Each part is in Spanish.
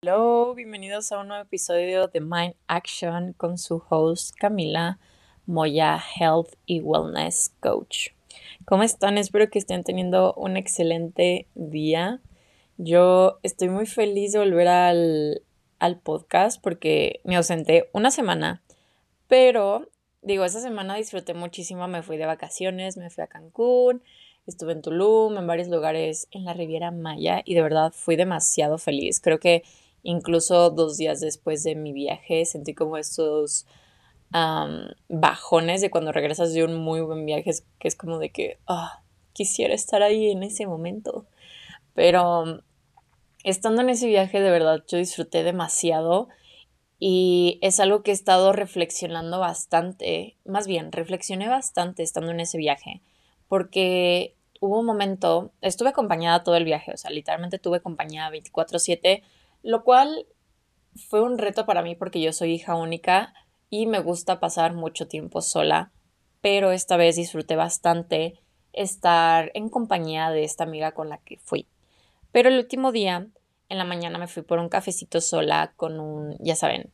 Hello, bienvenidos a un nuevo episodio de Mind Action con su host Camila Moya, Health y Wellness Coach. ¿Cómo están? Espero que estén teniendo un excelente día. Yo estoy muy feliz de volver al, al podcast porque me ausenté una semana, pero digo, esa semana disfruté muchísimo, me fui de vacaciones, me fui a Cancún, estuve en Tulum, en varios lugares en la Riviera Maya y de verdad fui demasiado feliz. Creo que Incluso dos días después de mi viaje sentí como estos bajones de cuando regresas de un muy buen viaje, que es como de que ah, quisiera estar ahí en ese momento. Pero estando en ese viaje, de verdad, yo disfruté demasiado y es algo que he estado reflexionando bastante, más bien, reflexioné bastante estando en ese viaje, porque hubo un momento, estuve acompañada todo el viaje, o sea, literalmente tuve compañía 24/7 lo cual fue un reto para mí porque yo soy hija única y me gusta pasar mucho tiempo sola, pero esta vez disfruté bastante estar en compañía de esta amiga con la que fui. Pero el último día, en la mañana me fui por un cafecito sola con un, ya saben,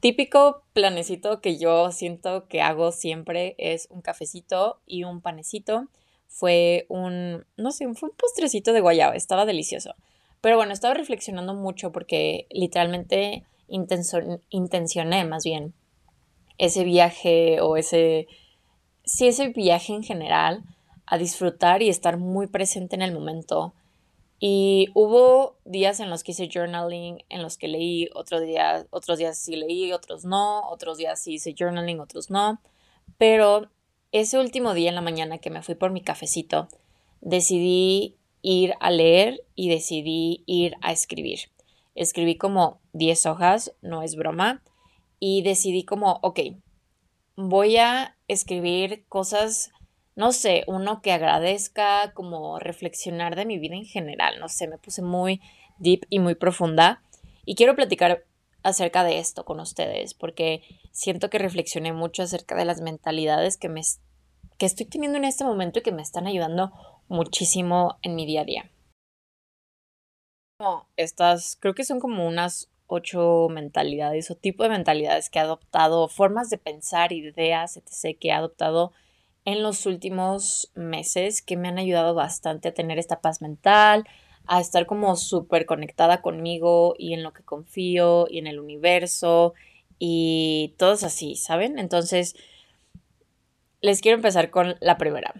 típico planecito que yo siento que hago siempre es un cafecito y un panecito. Fue un, no sé, fue un postrecito de guayaba, estaba delicioso. Pero bueno, estaba reflexionando mucho porque literalmente intencioné más bien ese viaje o ese, sí, ese viaje en general a disfrutar y estar muy presente en el momento. Y hubo días en los que hice journaling, en los que leí, otros días, otros días sí leí, otros no, otros días sí hice journaling, otros no. Pero ese último día en la mañana que me fui por mi cafecito, decidí ir a leer y decidí ir a escribir. Escribí como 10 hojas, no es broma, y decidí como, ok, voy a escribir cosas, no sé, uno que agradezca, como reflexionar de mi vida en general, no sé, me puse muy deep y muy profunda y quiero platicar acerca de esto con ustedes porque siento que reflexioné mucho acerca de las mentalidades que me que estoy teniendo en este momento y que me están ayudando muchísimo en mi día a día. Estas, creo que son como unas ocho mentalidades o tipo de mentalidades que he adoptado, formas de pensar, ideas, etc., que he adoptado en los últimos meses que me han ayudado bastante a tener esta paz mental, a estar como súper conectada conmigo y en lo que confío y en el universo y todos así, ¿saben? Entonces, les quiero empezar con la primera.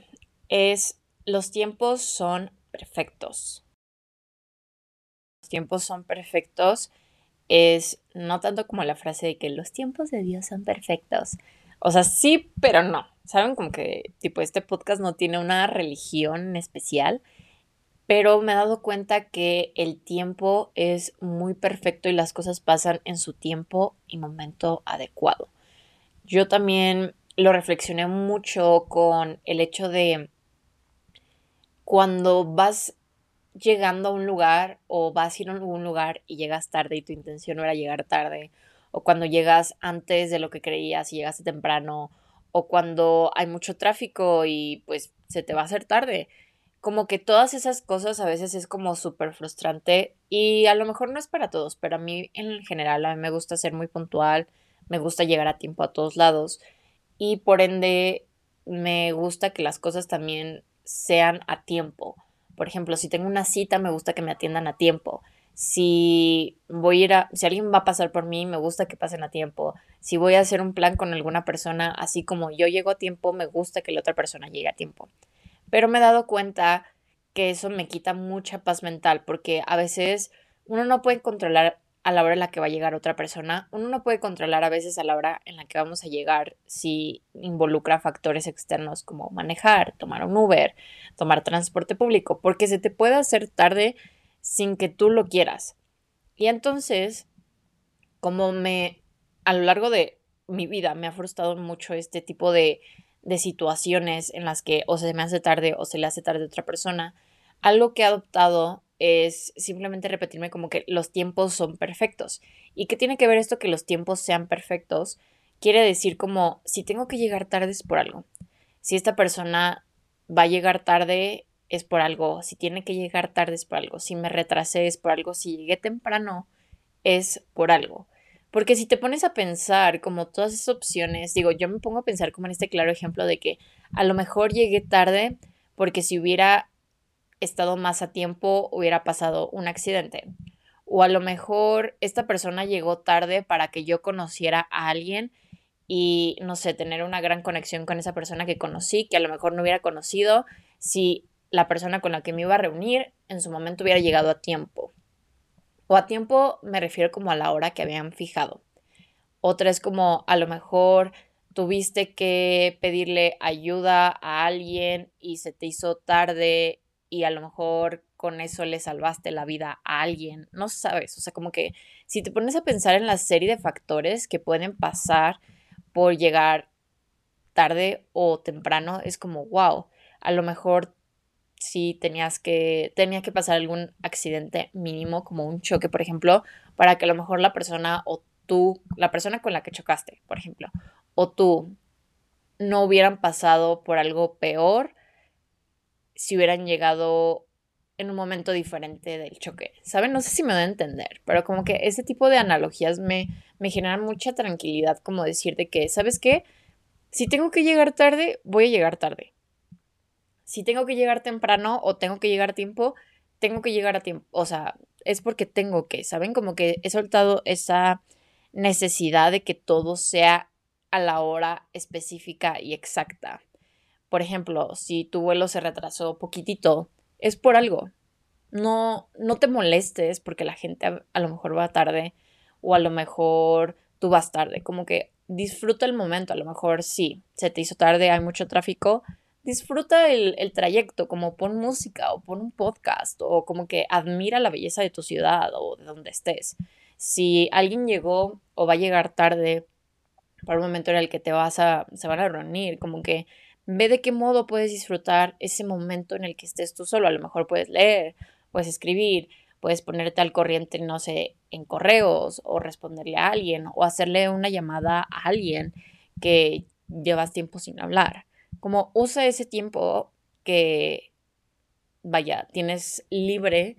Es los tiempos son perfectos. Los tiempos son perfectos es no tanto como la frase de que los tiempos de Dios son perfectos. O sea, sí, pero no. Saben como que tipo este podcast no tiene una religión especial, pero me he dado cuenta que el tiempo es muy perfecto y las cosas pasan en su tiempo y momento adecuado. Yo también lo reflexioné mucho con el hecho de cuando vas llegando a un lugar o vas a ir a algún lugar y llegas tarde y tu intención no era llegar tarde, o cuando llegas antes de lo que creías y llegaste temprano, o cuando hay mucho tráfico y pues se te va a hacer tarde. Como que todas esas cosas a veces es como súper frustrante y a lo mejor no es para todos, pero a mí en general a mí me gusta ser muy puntual, me gusta llegar a tiempo a todos lados y por ende me gusta que las cosas también sean a tiempo. Por ejemplo, si tengo una cita, me gusta que me atiendan a tiempo. Si voy a ir a, si alguien va a pasar por mí, me gusta que pasen a tiempo. Si voy a hacer un plan con alguna persona, así como yo llego a tiempo, me gusta que la otra persona llegue a tiempo. Pero me he dado cuenta que eso me quita mucha paz mental porque a veces uno no puede controlar a la hora en la que va a llegar otra persona. Uno no puede controlar a veces a la hora en la que vamos a llegar si involucra factores externos como manejar, tomar un Uber, tomar transporte público, porque se te puede hacer tarde sin que tú lo quieras. Y entonces, como me, a lo largo de mi vida me ha frustrado mucho este tipo de, de situaciones en las que o se me hace tarde o se le hace tarde a otra persona, algo que he adoptado es simplemente repetirme como que los tiempos son perfectos. ¿Y qué tiene que ver esto que los tiempos sean perfectos? Quiere decir como si tengo que llegar tarde es por algo. Si esta persona va a llegar tarde es por algo. Si tiene que llegar tarde es por algo. Si me retrasé es por algo. Si llegué temprano es por algo. Porque si te pones a pensar como todas esas opciones, digo, yo me pongo a pensar como en este claro ejemplo de que a lo mejor llegué tarde porque si hubiera estado más a tiempo hubiera pasado un accidente. O a lo mejor esta persona llegó tarde para que yo conociera a alguien y, no sé, tener una gran conexión con esa persona que conocí, que a lo mejor no hubiera conocido si la persona con la que me iba a reunir en su momento hubiera llegado a tiempo. O a tiempo me refiero como a la hora que habían fijado. Otra es como a lo mejor tuviste que pedirle ayuda a alguien y se te hizo tarde y a lo mejor con eso le salvaste la vida a alguien, no sabes, o sea, como que si te pones a pensar en la serie de factores que pueden pasar por llegar tarde o temprano, es como, wow, a lo mejor si tenías que, tenía que pasar algún accidente mínimo, como un choque, por ejemplo, para que a lo mejor la persona o tú, la persona con la que chocaste, por ejemplo, o tú no hubieran pasado por algo peor si hubieran llegado en un momento diferente del choque. ¿Saben? No sé si me da a entender, pero como que ese tipo de analogías me, me generan mucha tranquilidad, como decirte que, ¿sabes qué? Si tengo que llegar tarde, voy a llegar tarde si tengo que llegar temprano o tengo que llegar a tiempo, tengo que llegar a tiempo. O sea, es porque tengo que, ¿saben? Como que he soltado esa necesidad de que todo sea a la hora específica y exacta. Por ejemplo, si tu vuelo se retrasó poquitito, es por algo. No, no te molestes porque la gente a, lo mejor va tarde o a lo mejor tú vas tarde. Como que disfruta el momento. A lo mejor sí, se te hizo tarde, hay mucho tráfico, disfruta el, trayecto, como pon música o pon un podcast o como que admira la belleza de tu ciudad o de donde estés. Si alguien llegó o va a llegar tarde para un momento en el que te vas a, se van a reunir, como que ve de qué modo puedes disfrutar ese momento en el que estés tú solo. A lo mejor puedes leer, puedes escribir, puedes ponerte al corriente, no sé, en correos o responderle a alguien o hacerle una llamada a alguien que llevas tiempo sin hablar como usa ese tiempo que, vaya, tienes libre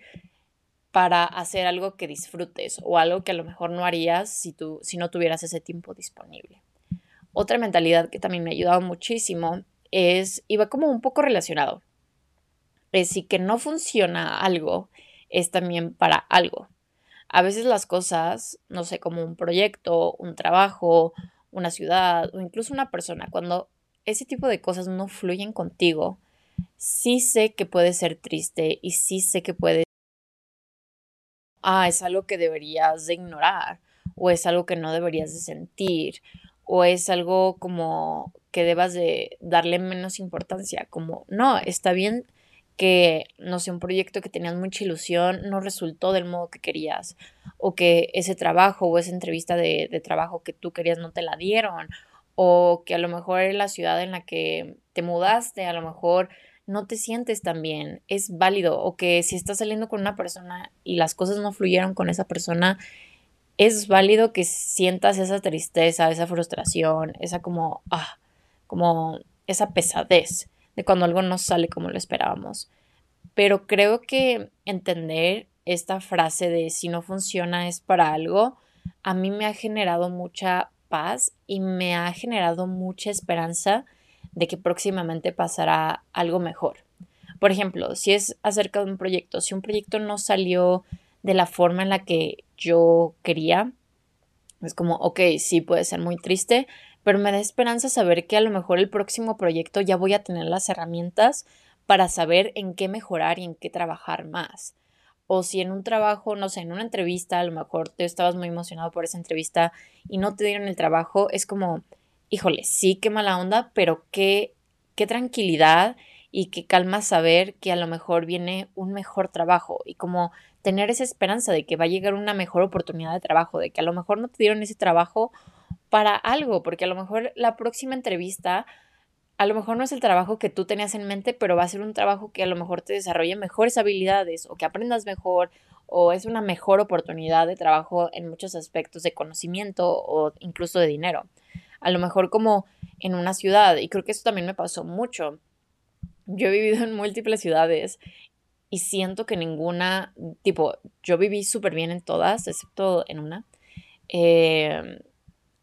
para hacer algo que disfrutes o algo que a lo mejor no harías si, tú, si no tuvieras ese tiempo disponible. Otra mentalidad que también me ha ayudado muchísimo es, y va como un poco relacionado, es si que no funciona algo, es también para algo. A veces las cosas, no sé, como un proyecto, un trabajo, una ciudad o incluso una persona, cuando ese tipo de cosas no fluyen contigo, sí sé que puede ser triste y sí sé que puede... Ah, es algo que deberías de ignorar o es algo que no deberías de sentir o es algo como que debas de darle menos importancia, como no, está bien que, no sé, un proyecto que tenías mucha ilusión no resultó del modo que querías, o que ese trabajo o esa entrevista de, de trabajo que tú querías no te la dieron, o que a lo mejor la ciudad en la que te mudaste, a lo mejor no te sientes tan bien, es válido, o que si estás saliendo con una persona y las cosas no fluyeron con esa persona, es válido que sientas esa tristeza, esa frustración, esa como, ah, como esa pesadez de cuando algo no sale como lo esperábamos. Pero creo que entender esta frase de si no funciona es para algo, a mí me ha generado mucha paz y me ha generado mucha esperanza de que próximamente pasará algo mejor. Por ejemplo, si es acerca de un proyecto, si un proyecto no salió de la forma en la que yo quería, es como, ok, sí puede ser muy triste, pero me da esperanza saber que a lo mejor el próximo proyecto ya voy a tener las herramientas para saber en qué mejorar y en qué trabajar más. O si en un trabajo, no sé, en una entrevista, a lo mejor tú estabas muy emocionado por esa entrevista y no te dieron el trabajo, es como, híjole, sí, qué mala onda, pero qué, qué tranquilidad y qué calma saber que a lo mejor viene un mejor trabajo y como tener esa esperanza de que va a llegar una mejor oportunidad de trabajo, de que a lo mejor no te dieron ese trabajo para algo, porque a lo mejor la próxima entrevista a lo mejor no es el trabajo que tú tenías en mente, pero va a ser un trabajo que a lo mejor te desarrolle mejores habilidades o que aprendas mejor o es una mejor oportunidad de trabajo en muchos aspectos de conocimiento o incluso de dinero. A lo mejor como en una ciudad, y creo que eso también me pasó mucho. Yo he vivido en múltiples ciudades y siento que ninguna, tipo, yo viví súper bien en todas, excepto en una. Eh,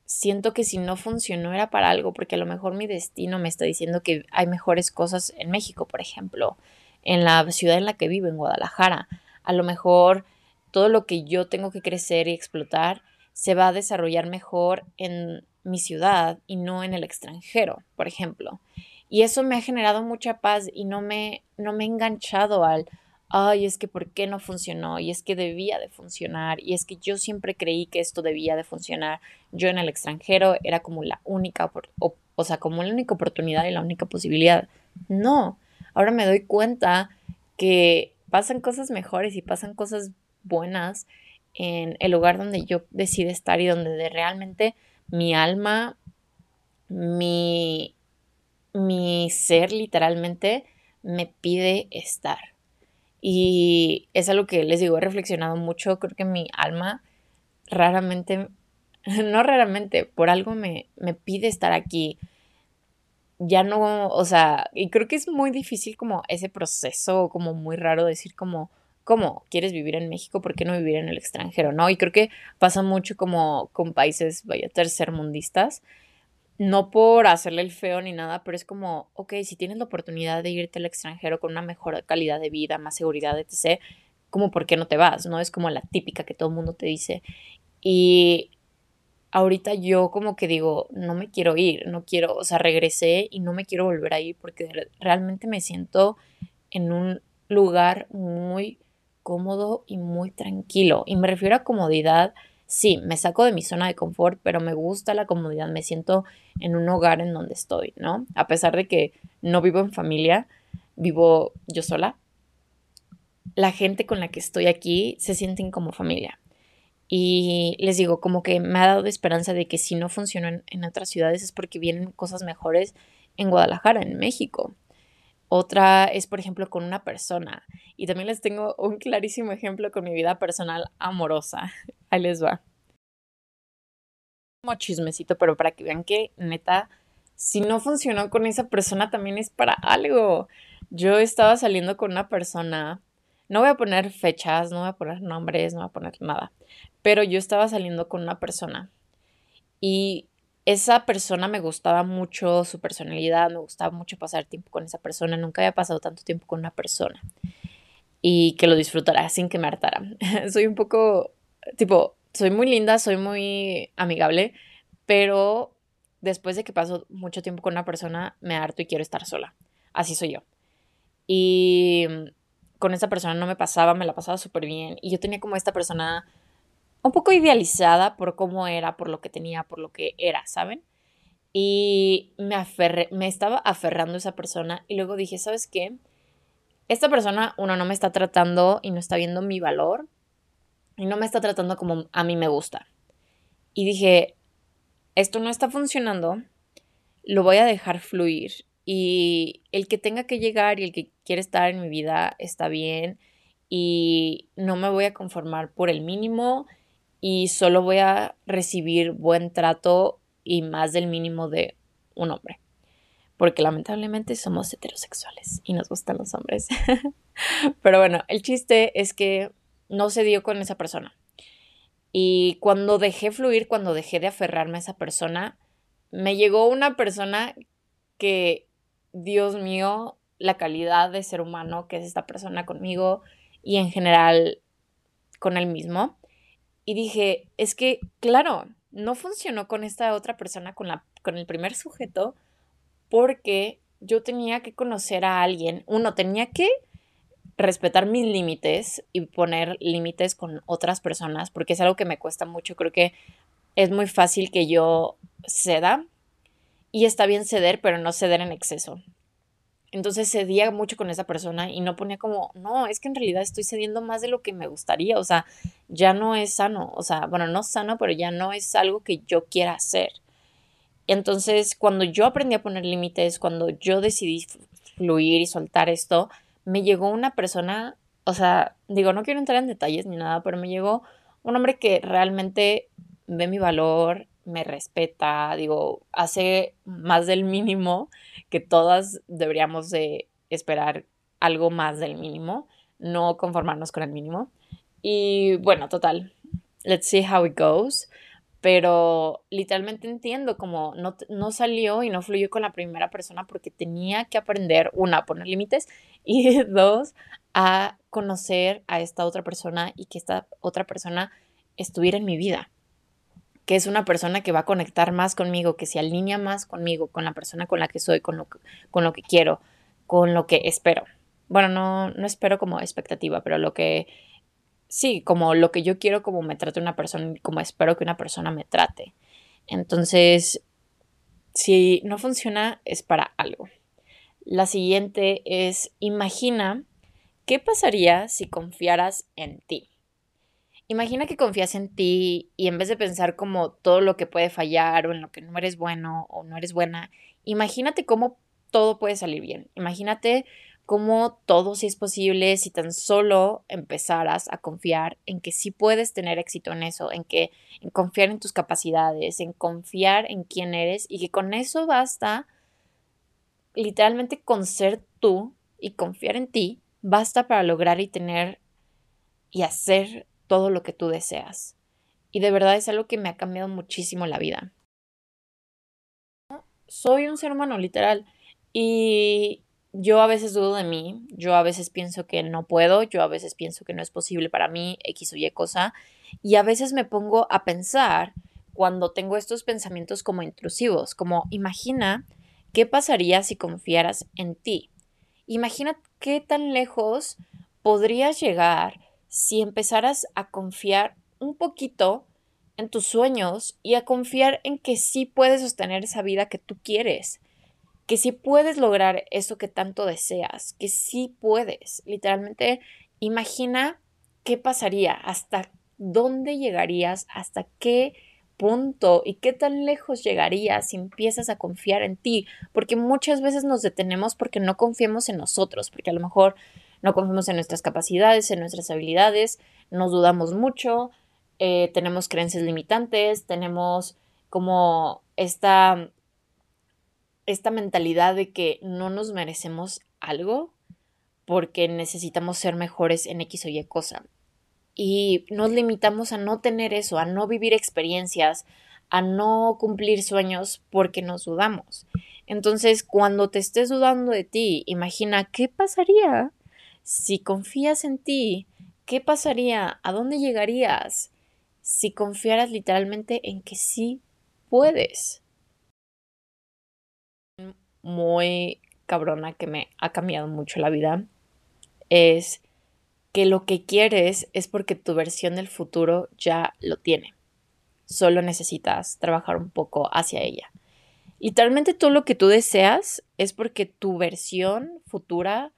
siento que si no funcionó era para algo, porque a lo mejor mi destino me está diciendo que hay mejores cosas en México, por ejemplo, en la ciudad en la que vivo, en Guadalajara. A lo mejor todo lo que yo tengo que crecer y explotar se va a desarrollar mejor en mi ciudad y no en el extranjero, por ejemplo. Y eso me ha generado mucha paz y no me, no me he enganchado al, ay, es que por qué no funcionó y es que debía de funcionar y es que yo siempre creí que esto debía de funcionar. Yo en el extranjero era como la única, o, sea, como la única oportunidad y la única posibilidad. No, ahora me doy cuenta que pasan cosas mejores y pasan cosas buenas en el lugar donde yo decido estar y donde realmente mi alma, mi mi ser literalmente me pide estar. Y es algo que les digo, he reflexionado mucho, creo que mi alma raramente, no raramente, por algo me, me pide estar aquí. Ya no, o sea, y creo que es muy difícil como ese proceso, como muy raro decir como, ¿cómo quieres vivir en México? ¿Por qué no vivir en el extranjero? ¿No? Y creo que pasa mucho como con países, vaya, tercermundistas, no por hacerle el feo ni nada, pero es como, ok, si tienes la oportunidad de irte al extranjero con una mejor calidad de vida, más seguridad, etc., como por qué no te vas, ¿no? Es como la típica que todo el mundo te dice. Y ahorita yo como que digo, no me quiero ir, no quiero, o sea, regresé y no me quiero volver a ir porque realmente me siento en un lugar muy cómodo y muy tranquilo. Y me refiero a comodidad sí, me saco de mi zona de confort, pero me gusta la comodidad, me siento en un hogar en donde estoy, ¿no? A pesar de que no vivo en familia, vivo yo sola, la gente con la que estoy aquí se sienten como familia. Y les digo, como que me ha dado esperanza de que si no funcionó en, en otras ciudades es porque vienen cosas mejores en Guadalajara, en México. Otra es, por ejemplo, con una persona. Y también les tengo un clarísimo ejemplo con mi vida personal amorosa. Ahí les va. Como chismecito, pero para que vean que, neta, si no funcionó con esa persona, también es para algo. Yo estaba saliendo con una persona. No voy a poner fechas, no voy a poner nombres, no voy a poner nada. Pero yo estaba saliendo con una persona. Y esa persona me gustaba mucho, su personalidad, me gustaba mucho pasar tiempo con esa persona, nunca había pasado tanto tiempo con una persona y que lo disfrutara sin que me hartara. soy un poco, tipo, soy muy linda, soy muy amigable, pero después de que paso mucho tiempo con una persona, me harto y quiero estar sola. Así soy yo. Y con esa persona no me pasaba, me la pasaba súper bien. Y yo tenía como esta persona un poco idealizada por cómo era, por lo que tenía, por lo que era, ¿saben? Y me aferré, me estaba aferrando a esa persona y luego dije, ¿sabes qué? Esta persona, uno, no me está tratando y no está viendo mi valor y no me está tratando como a mí me gusta. Y dije, esto no está funcionando, lo voy a dejar fluir y el que tenga que llegar y el que quiere estar en mi vida está bien y no me voy a conformar por el mínimo y solo voy a recibir buen trato y más del mínimo de un hombre. Porque lamentablemente somos heterosexuales y nos gustan los hombres. Pero bueno, el chiste es que no se dio con esa persona. Y cuando dejé fluir, cuando dejé de aferrarme a esa persona, me llegó una persona que, Dios mío, la calidad de ser humano que es esta persona conmigo y en general con él mismo y dije, es que, claro, no funcionó con esta otra persona, con, la, con el primer sujeto, porque yo tenía que conocer a alguien, uno tenía que respetar mis límites y poner límites con otras personas, porque es algo que me cuesta mucho, creo que es muy fácil que yo ceda y está bien ceder, pero no ceder en exceso. Entonces cedía mucho con esa persona y no ponía como, no, es que en realidad estoy cediendo más de lo que me gustaría, o sea, ya no es sano, o sea, bueno, no sano, pero ya no es algo que yo quiera hacer. Entonces, cuando yo aprendí a poner límites, cuando yo decidí fluir y soltar esto, me llegó una persona, o sea, digo, no quiero entrar en detalles ni nada, pero me llegó un hombre que realmente ve mi valor, me respeta, digo, hace más del mínimo, que todas deberíamos de esperar algo más del mínimo. no conformarnos con el mínimo. Y bueno, total, let's see how it goes. Pero literalmente entiendo como no, no salió y no fluyó con la primera persona porque tenía que aprender, una, a poner límites y dos, a conocer a esta otra persona y que esta otra persona estuviera en mi vida que es una persona que va a conectar más conmigo, que se alinea más conmigo, con la persona con la que soy, con lo que, quiero, con lo que espero. Bueno, no, no espero como expectativa, pero lo que sí, como lo que yo quiero como me trate una persona, como espero que una persona me trate. Entonces, si no funciona, es para algo. La siguiente es, imagina qué pasaría si confiaras en ti. Imagina que confías en ti y en vez de pensar como todo lo que puede fallar o en lo que no eres bueno o no eres buena, imagínate cómo todo puede salir bien. Imagínate cómo todo sí es posible si tan solo empezaras a confiar en que sí puedes tener éxito en eso, en que en confiar en tus capacidades, en confiar en quién eres y que con eso basta literalmente con ser tú y confiar en ti basta para lograr y tener y hacer todo lo que tú deseas. Y de verdad es algo que me ha cambiado muchísimo la vida. Soy un ser humano, literal. Y yo a veces dudo de mí, yo a veces pienso que no puedo, yo a veces pienso que no es posible para mí, X o Y cosa. Y a veces me pongo a pensar cuando tengo estos pensamientos como intrusivos, como imagina qué pasaría si confiaras en ti. Imagina qué tan lejos podrías llegar si empezaras a confiar un poquito en tus sueños y a confiar en que sí puedes sostener esa vida que tú quieres, que sí puedes lograr eso que tanto deseas, que sí puedes. Literalmente, imagina qué pasaría, hasta dónde llegarías, hasta qué punto y qué tan lejos llegarías si empiezas a confiar en ti, porque muchas veces nos detenemos porque no confiamos en nosotros, porque a lo mejor no confiamos en nuestras capacidades, en nuestras habilidades, nos dudamos mucho, eh, tenemos creencias limitantes, tenemos como esta, esta mentalidad de que no nos merecemos algo porque necesitamos ser mejores en X o Y cosa. Y nos limitamos a no tener eso, a no vivir experiencias, a no cumplir sueños porque nos dudamos. Entonces, cuando te estés dudando de ti, imagina qué pasaría si confías en ti, ¿qué pasaría? ¿A dónde llegarías si confiaras literalmente en que sí puedes? Muy cabrona que me ha cambiado mucho la vida es que lo que quieres es porque tu versión del futuro ya lo tiene. Solo necesitas trabajar un poco hacia ella. Literalmente todo lo que tú deseas es porque tu versión futura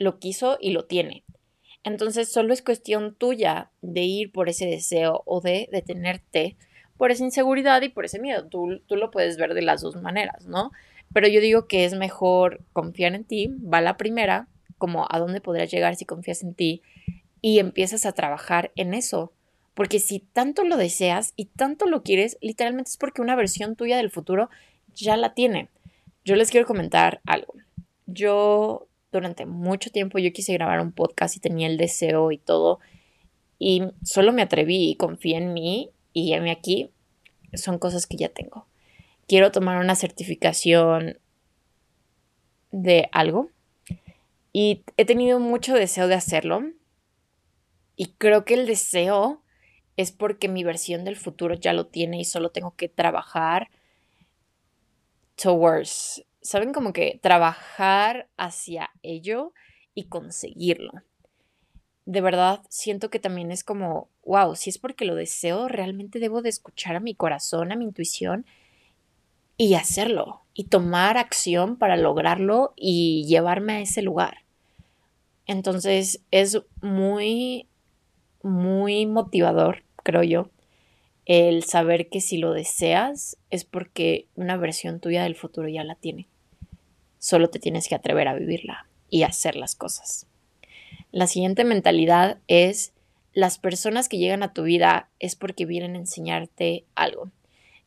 lo quiso y lo tiene. Entonces solo es cuestión tuya de ir por ese deseo o de detenerte por esa inseguridad y por ese miedo. Tú, tú lo puedes ver de las dos maneras, ¿no? Pero yo digo que es mejor confiar en ti, va la primera, como a dónde podrías llegar si confías en ti y empiezas a trabajar en eso. Porque si tanto lo deseas y tanto lo quieres, literalmente es porque una versión tuya del futuro ya la tiene. Yo les quiero comentar algo. Yo durante mucho tiempo yo quise grabar un podcast y tenía el deseo y todo. Y solo me atreví y confié en mí y mí aquí son cosas que ya tengo. Quiero tomar una certificación de algo y he tenido mucho deseo de hacerlo. Y creo que el deseo es porque mi versión del futuro ya lo tiene y solo tengo que trabajar towards ¿saben? Como que trabajar hacia ello y conseguirlo. De verdad, siento que también es como, wow, si es porque lo deseo, realmente debo de escuchar a mi corazón, a mi intuición y hacerlo y tomar acción para lograrlo y llevarme a ese lugar. Entonces es muy, muy motivador, creo yo, el saber que si lo deseas es porque una versión tuya del futuro ya la tiene. Solo te tienes que atrever a vivirla y hacer las cosas. La siguiente mentalidad es las personas que llegan a tu vida es porque vienen a enseñarte algo.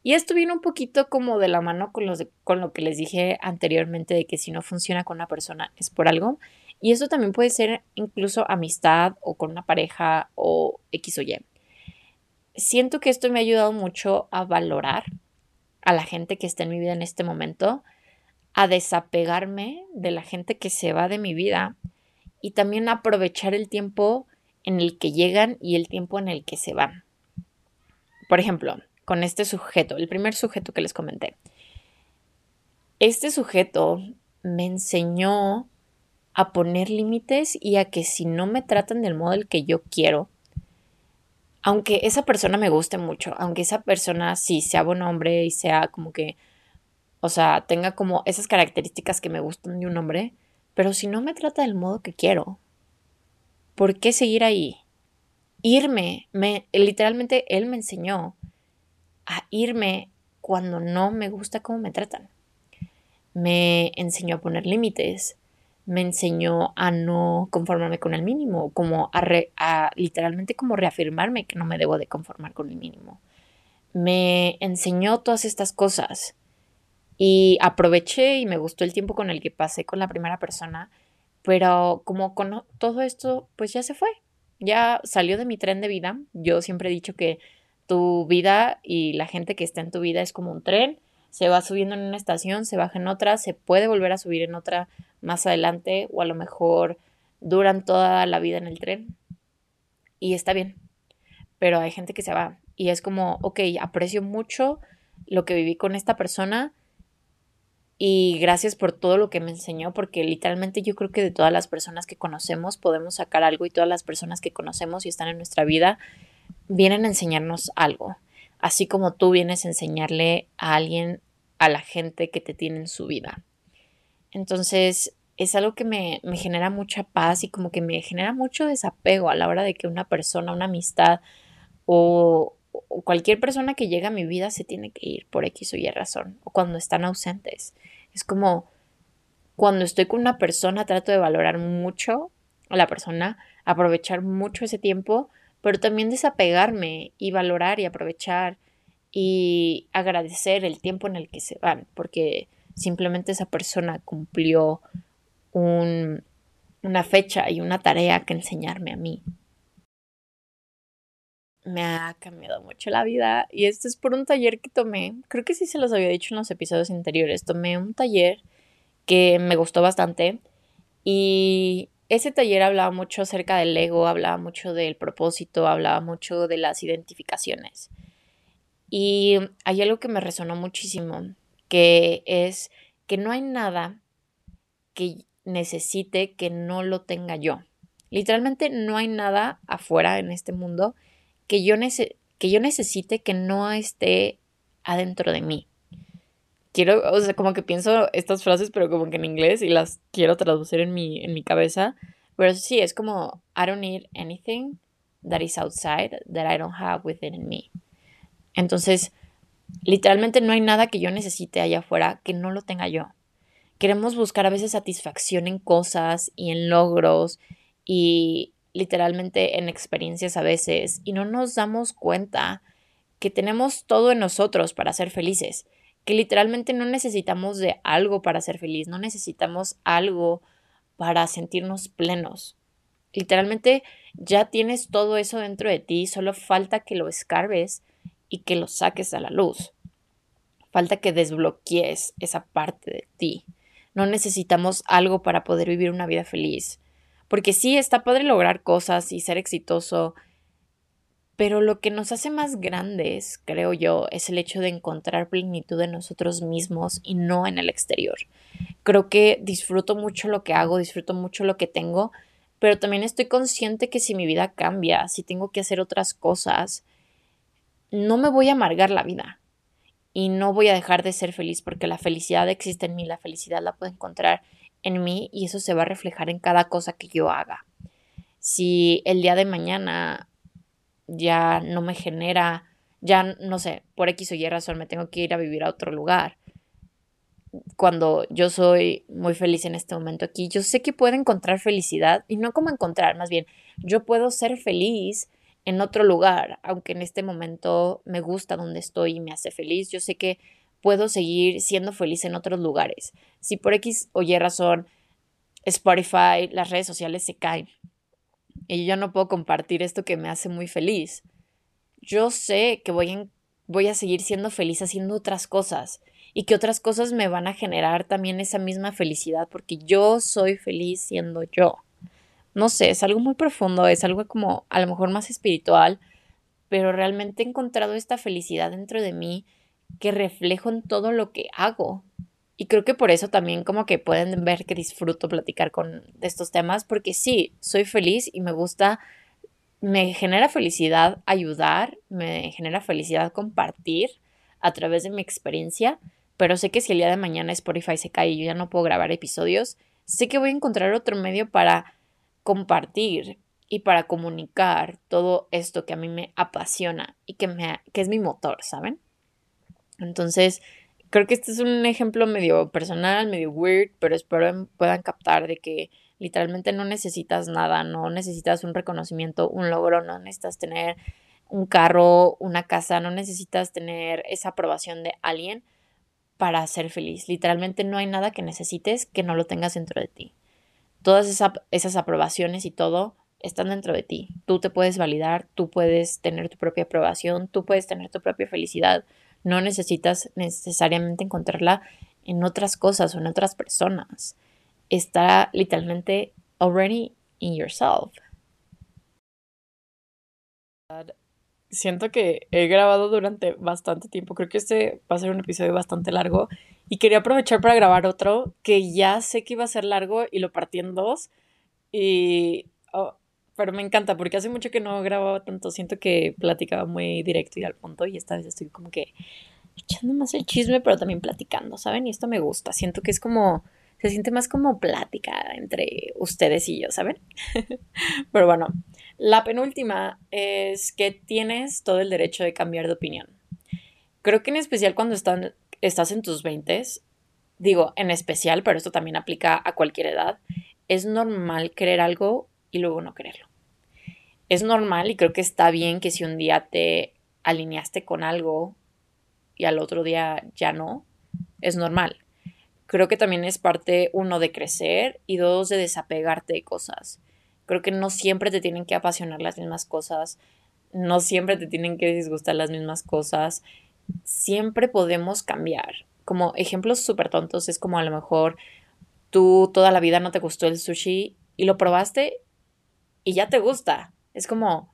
Y esto viene un poquito como de la mano con, con lo que les dije anteriormente de que si no funciona con una persona es por algo. Y eso también puede ser incluso amistad o con una pareja o X o Y. Siento que esto me ha ayudado mucho a valorar a la gente que está en mi vida en este momento, a desapegarme de la gente que se va de mi vida y también aprovechar el tiempo en el que llegan y el tiempo en el que se van. Por ejemplo, con este sujeto, el primer sujeto que les comenté. Este sujeto me enseñó a poner límites y a que si no me tratan del modo el que yo quiero, aunque esa persona me guste mucho, aunque esa persona sí sea buen hombre y sea como que, o sea, tenga como esas características que me gustan de un hombre, pero si no me trata del modo que quiero, ¿por qué seguir ahí? Irme, me, literalmente él me enseñó a irme cuando no me gusta cómo me tratan. Me enseñó a poner límites, me enseñó a no conformarme con el mínimo, como a, a, literalmente como reafirmarme que no me debo de conformar con el mínimo. Me enseñó todas estas cosas y aproveché y me gustó el tiempo con el que pasé con la primera persona, pero como con todo esto, pues ya se fue, ya salió de mi tren de vida. Yo siempre he dicho que tu vida y la gente que está en tu vida es como un tren se va subiendo en una estación, se baja en otra, se puede volver a subir en otra más adelante o a lo mejor duran toda la vida en el tren y está bien. Pero hay gente que se va y es como, ok, aprecio mucho lo que viví con esta persona y gracias por todo lo que me enseñó porque literalmente yo creo que de todas las personas que conocemos podemos sacar algo y todas las personas que conocemos y están en nuestra vida vienen a enseñarnos algo así como tú vienes a enseñarle a alguien, a la gente que te tiene en su vida. Entonces, es algo que me, genera mucha paz y como que me genera mucho desapego a la hora de que una persona, una amistad o cualquier persona que llega a mi vida se tiene que ir por X o Y razón, o cuando están ausentes. Es como cuando estoy con una persona trato de valorar mucho a la persona, aprovechar mucho ese tiempo pero también desapegarme y valorar y aprovechar y agradecer el tiempo en el que se van, porque simplemente esa persona cumplió una fecha y una tarea que enseñarme a mí. Me ha cambiado mucho la vida y esto es por un taller que tomé, creo que sí se los había dicho en los episodios anteriores, tomé un taller que me gustó bastante y ese taller hablaba mucho acerca del ego, hablaba mucho del propósito, hablaba mucho de las identificaciones. Y hay algo que me resonó muchísimo, que es que no hay nada que necesite que no lo tenga yo. Literalmente no hay nada afuera en este mundo que yo, que yo necesite que no esté adentro de mí quiero, o sea, como que pienso estas frases, pero como que en inglés y las quiero traducir en mi, en mi cabeza. Pero sí, es como, I don't need anything that is outside that I don't have within me. Entonces, literalmente no hay nada que yo necesite allá afuera que no lo tenga yo. Queremos buscar a veces satisfacción en cosas y en logros y literalmente en experiencias a veces y no nos damos cuenta que tenemos todo en nosotros para ser felices que literalmente no necesitamos de algo para ser feliz, no necesitamos algo para sentirnos plenos. Literalmente ya tienes todo eso dentro de ti, solo falta que lo escarbes y que lo saques a la luz. Falta que desbloquees esa parte de ti. No necesitamos algo para poder vivir una vida feliz. Porque sí, está padre lograr cosas y ser exitoso pero lo que nos hace más grandes, creo yo, es el hecho de encontrar plenitud en nosotros mismos y no en el exterior. Creo que disfruto mucho lo que hago, disfruto mucho lo que tengo, pero también estoy consciente que si mi vida cambia, si tengo que hacer otras cosas, no me voy a amargar la vida y no voy a dejar de ser feliz porque la felicidad existe en mí, la felicidad la puedo encontrar en mí y eso se va a reflejar en cada cosa que yo haga. Si el día de mañana ya no me genera, ya no sé, por X o Y razón me tengo que ir a vivir a otro lugar. Cuando yo soy muy feliz en este momento aquí, yo sé que puedo encontrar felicidad y no como encontrar, más bien, yo puedo ser feliz en otro lugar, aunque en este momento me gusta donde estoy y me hace feliz, yo sé que puedo seguir siendo feliz en otros lugares. Si por X o Y razón Spotify, las redes sociales se caen. Y yo no puedo compartir esto que me hace muy feliz. Yo sé que voy, voy a seguir siendo feliz haciendo otras cosas y que otras cosas me van a generar también esa misma felicidad porque yo soy feliz siendo yo. No sé, es algo muy profundo, es algo como a lo mejor más espiritual, pero realmente he encontrado esta felicidad dentro de mí que reflejo en todo lo que hago. Y creo que por eso también como que pueden ver que disfruto platicar con estos temas, porque sí, soy feliz y me gusta, me genera felicidad ayudar, me genera felicidad compartir a través de mi experiencia, pero sé que si el día de mañana Spotify se cae y yo ya no puedo grabar episodios, sé que voy a encontrar otro medio para compartir y para comunicar todo esto que a mí me apasiona y que, me, que es mi motor, ¿saben? Entonces, creo que este es un ejemplo medio personal, medio weird, pero espero puedan captar de que literalmente no necesitas nada, no necesitas un reconocimiento, un logro, no necesitas tener un carro, una casa, no necesitas tener esa aprobación de alguien para ser feliz. Literalmente no hay nada que necesites que no lo tengas dentro de ti. Todas esas aprobaciones y todo están dentro de ti. Tú te puedes validar, tú puedes tener tu propia aprobación, tú puedes tener tu propia felicidad. No necesitas necesariamente encontrarla en otras cosas o en otras personas. Está literalmente already in yourself. Siento que he grabado durante bastante tiempo. Creo que este va a ser un episodio bastante largo. Y quería aprovechar para grabar otro que ya sé que iba a ser largo y lo partí en dos. Y oh, pero me encanta porque hace mucho que no grababa tanto. Siento que platicaba muy directo y al punto y esta vez estoy como que echando más el chisme, pero también platicando, ¿saben? Y esto me gusta. Siento que es como, se siente más como plática entre ustedes y yo, ¿saben? pero bueno, la penúltima es que tienes todo el derecho de cambiar de opinión. Creo que en especial cuando están, estás en tus 20, digo en especial, pero esto también aplica a cualquier edad, es normal querer algo y luego no quererlo. Es normal y creo que está bien que si un día te alineaste con algo y al otro día ya no, es normal. Creo que también es parte, uno, de crecer y dos, de desapegarte de cosas. Creo que no siempre te tienen que apasionar las mismas cosas, no siempre te tienen que disgustar las mismas cosas, siempre podemos cambiar. Como ejemplos súper tontos es como a lo mejor tú toda la vida no te gustó el sushi y lo probaste y ya te gusta. Es como,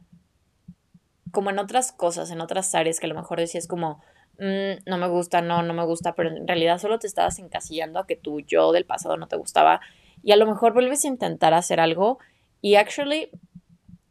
como en otras cosas, en otras áreas que a lo mejor decías como, mm, no me gusta, no, no me gusta, pero en realidad solo te estabas encasillando a que tu yo del pasado no te gustaba y a lo mejor vuelves a intentar hacer algo y actually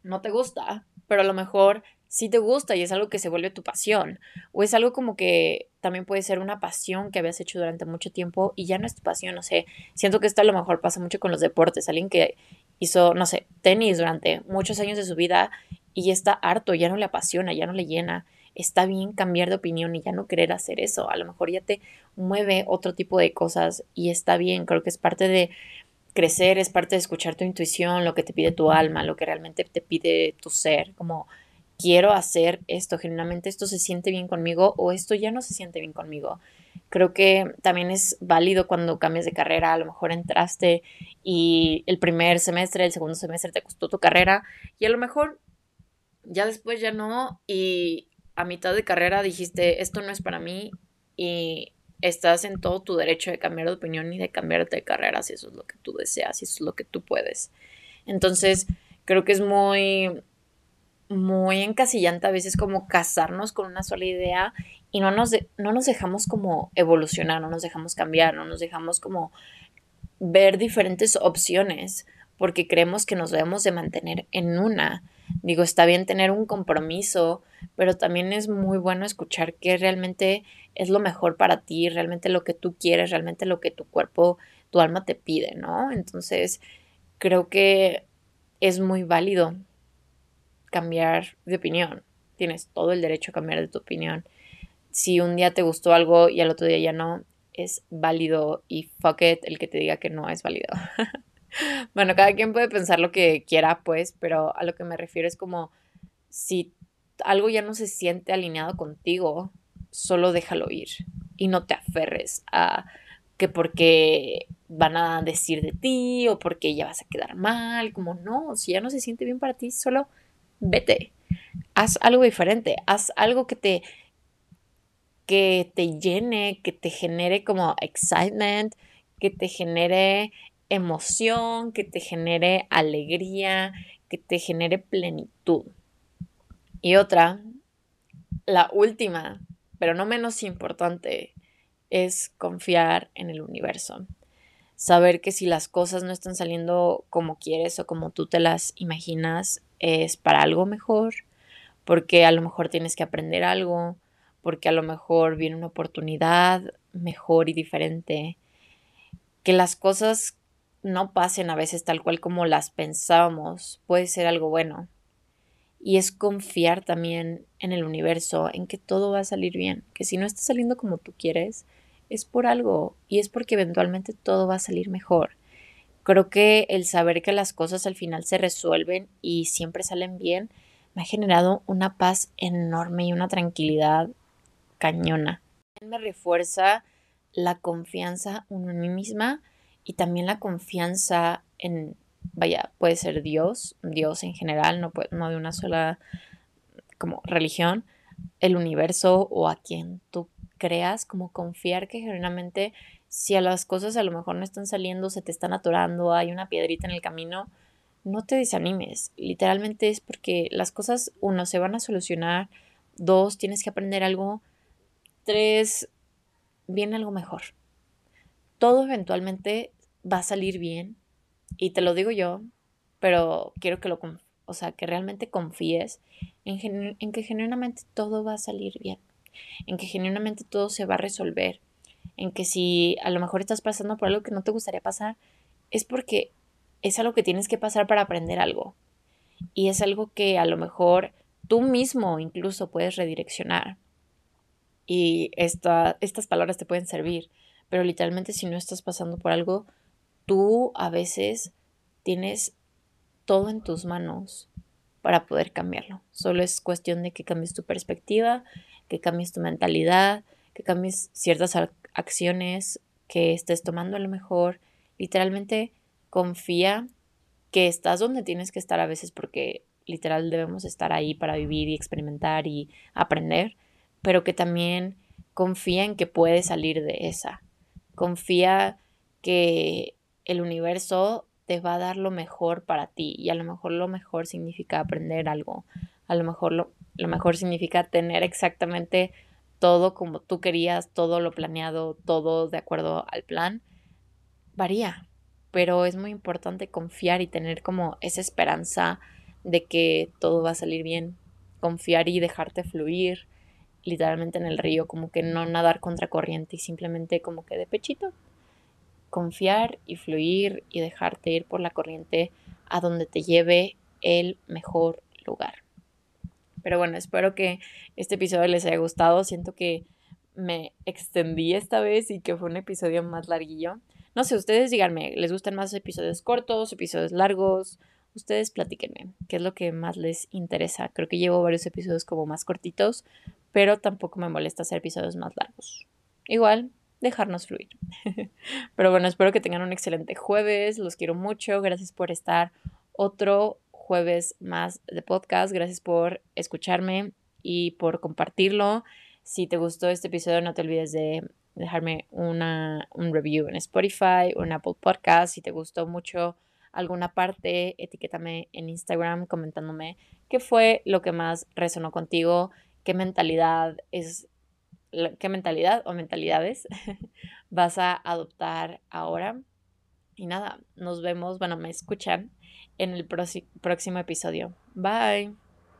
no te gusta, pero a lo mejor sí te gusta y es algo que se vuelve tu pasión o es algo como que también puede ser una pasión que habías hecho durante mucho tiempo y ya no es tu pasión, no sé, siento que esto a lo mejor pasa mucho con los deportes, alguien que hizo, no sé, tenis durante muchos años de su vida y está harto, ya no le apasiona, ya no le llena. Está bien cambiar de opinión y ya no querer hacer eso. A lo mejor ya te mueve otro tipo de cosas y está bien. Creo que es parte de crecer, es parte de escuchar tu intuición, lo que te pide tu alma, lo que realmente te pide tu ser. Como quiero hacer esto, genuinamente esto se siente bien conmigo o esto ya no se siente bien conmigo. Creo que también es válido cuando cambias de carrera, a lo mejor entraste y el primer semestre, el segundo semestre te costó tu carrera y a lo mejor ya después ya no y a mitad de carrera dijiste esto no es para mí y estás en todo tu derecho de cambiar de opinión y de cambiarte de carrera si eso es lo que tú deseas, si eso es lo que tú puedes. Entonces, creo que es muy muy encasillante a veces como casarnos con una sola idea y no nos, no nos dejamos como evolucionar, no nos dejamos cambiar, no nos dejamos como ver diferentes opciones porque creemos que nos debemos de mantener en una. Digo, está bien tener un compromiso, pero también es muy bueno escuchar qué realmente es lo mejor para ti, realmente lo que tú quieres, realmente lo que tu cuerpo, tu alma te pide, ¿no? Entonces, creo que es muy válido cambiar de opinión. Tienes todo el derecho a cambiar de tu opinión. Si un día te gustó algo y al otro día ya no, es válido y fuck it el que te diga que no es válido. bueno, cada quien puede pensar lo que quiera, pues, pero a lo que me refiero es como si algo ya no se siente alineado contigo, solo déjalo ir y no te aferres a que porque van a decir de ti o porque ya vas a quedar mal, como no, si ya no se siente bien para ti, solo vete, haz algo diferente, haz algo que te que te llene, que te genere como excitement, que te genere emoción, que te genere alegría, que te genere plenitud. Y otra, la última, pero no menos importante, es confiar en el universo. Saber que si las cosas no están saliendo como quieres o como tú te las imaginas, es para algo mejor, porque a lo mejor tienes que aprender algo, porque a lo mejor viene una oportunidad mejor y diferente. Que las cosas no pasen a veces tal cual como las pensábamos, puede ser algo bueno. Y es confiar también en el universo, en que todo va a salir bien, que si no está saliendo como tú quieres, es por algo y es porque eventualmente todo va a salir mejor. Creo que el saber que las cosas al final se resuelven y siempre salen bien me ha generado una paz enorme y una tranquilidad cañona. Me refuerza la confianza en mí misma y también la confianza en, vaya, puede ser Dios, Dios en general, no, no de una sola como religión, el universo o a quien tú creas, como confiar que genuinamente si a las cosas a lo mejor no están saliendo, se te están atorando, hay una piedrita en el camino, no te desanimes. Literalmente es porque las cosas, uno, se van a solucionar, dos, tienes que aprender algo, tres, viene algo mejor. Todo eventualmente va a salir bien y te lo digo yo, pero quiero que lo, o sea, que realmente confíes en, en que genuinamente todo va a salir bien en que genuinamente todo se va a resolver, en que si a lo mejor estás pasando por algo que no te gustaría pasar, es porque es algo que tienes que pasar para aprender algo. Y es algo que a lo mejor tú mismo incluso puedes redireccionar. Y esta, estas palabras te pueden servir, pero literalmente si no estás pasando por algo, tú a veces tienes todo en tus manos para poder cambiarlo. Solo es cuestión de que cambies tu perspectiva, que cambies tu mentalidad, que cambies ciertas acciones que estés tomando a lo mejor. Literalmente confía que estás donde tienes que estar a veces porque literal debemos estar ahí para vivir y experimentar y aprender, pero que también confía en que puedes salir de esa. Confía que el universo te va a dar lo mejor para ti y a lo mejor lo mejor significa aprender algo, a lo mejor lo, lo mejor significa tener exactamente todo como tú querías, todo lo planeado, todo de acuerdo al plan. Varía, pero es muy importante confiar y tener como esa esperanza de que todo va a salir bien. Confiar y dejarte fluir literalmente en el río, como que no nadar contra corriente y simplemente como que de pechito. Confiar y fluir y dejarte ir por la corriente a donde te lleve el mejor lugar. Pero bueno, espero que este episodio les haya gustado. Siento que me extendí esta vez y que fue un episodio más larguillo. No sé, ustedes díganme, ¿les gustan más episodios cortos, episodios largos? Ustedes platíquenme, ¿qué es lo que más les interesa? Creo que llevo varios episodios como más cortitos, pero tampoco me molesta hacer episodios más largos. Igual, dejarnos fluir. pero bueno, espero que tengan un excelente jueves, los quiero mucho, gracias por estar otro jueves más de podcast. Gracias por escucharme y por compartirlo. Si te gustó este episodio, no te olvides de dejarme una, un review en Spotify o en Apple Podcast. Si te gustó mucho alguna parte, etiquétame en Instagram comentándome qué fue lo que más resonó contigo, qué mentalidad es, qué mentalidad o mentalidades vas a adoptar ahora. Y nada, nos vemos, bueno, me escuchan en el próximo episodio. Bye.